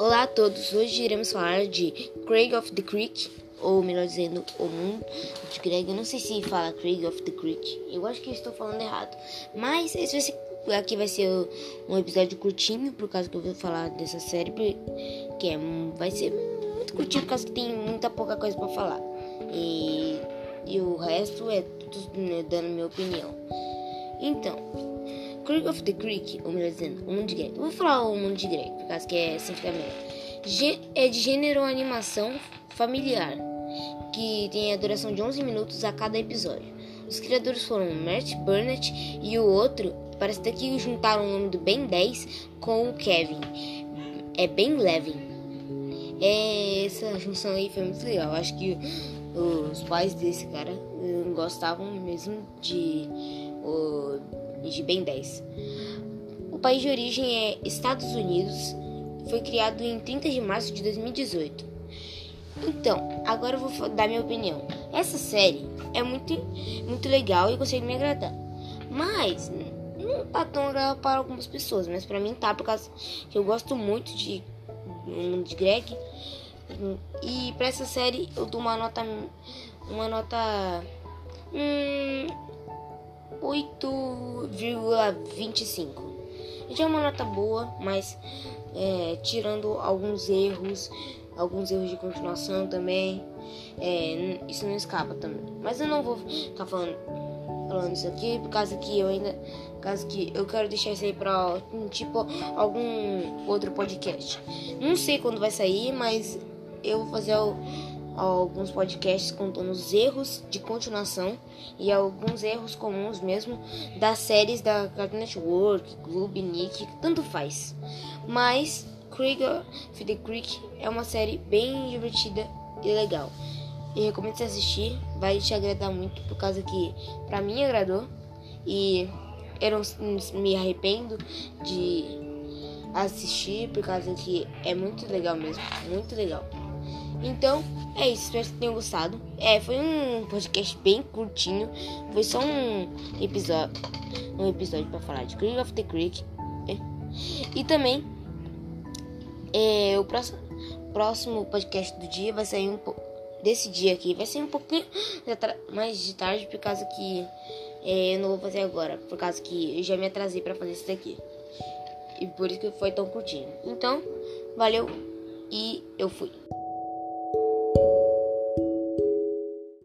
Olá a todos, hoje iremos falar de Craig of the Creek, ou melhor dizendo, o mundo de Greg. Eu não sei se fala Craig of the Creek, eu acho que estou falando errado. Mas esse vai ser, aqui vai ser um episódio curtinho, por causa que eu vou falar dessa série, que é, vai ser muito curtinho, por causa que tem muita pouca coisa para falar. E, e o resto é tudo né, dando minha opinião. Então, Creek of the Creek, ou melhor dizendo, o mundo de Greg. Eu vou falar o mundo de Greg, por causa que é assim. É de gênero animação familiar, que tem a duração de 11 minutos a cada episódio. Os criadores foram Matt Burnett e o outro, parece até que juntaram o nome do Ben 10 com o Kevin. É Ben Levin. É, essa junção aí foi muito legal. Acho que os pais desse cara eh, gostavam mesmo de de Ben 10. O país de origem é Estados Unidos, foi criado em 30 de março de 2018. Então, agora eu vou dar minha opinião. Essa série é muito, muito legal e consegue me agradar. Mas não tá tão legal para algumas pessoas, mas para mim tá, por causa que eu gosto muito de, de Greg. E para essa série eu dou uma nota uma nota hum, 8,25. Já é uma nota boa, mas é, tirando alguns erros, alguns erros de continuação também, é, isso não escapa também. Mas eu não vou ficar falando, falando isso aqui, por causa que eu ainda, por causa que eu quero deixar isso aí para tipo algum outro podcast. Não sei quando vai sair, mas eu vou fazer o alguns podcasts contando os erros de continuação e alguns erros comuns mesmo das séries da Cartoon Network, Gloob, Nick, tanto faz. Mas Krieger of the Creek é uma série bem divertida e legal. E recomendo você assistir, vai te agradar muito por causa que pra mim agradou e eu não me arrependo de assistir por causa que é muito legal mesmo, muito legal. Então, é isso. Espero que tenham gostado. É, foi um podcast bem curtinho. Foi só um episódio. Um episódio para falar de Creek of the Creek. É. E também. É, o próximo, próximo podcast do dia vai sair um pouco. Desse dia aqui. Vai ser um pouquinho mais de tarde. Por causa que. É, eu não vou fazer agora. Por causa que eu já me atrasei para fazer isso daqui. E por isso que foi tão curtinho. Então, valeu. E eu fui.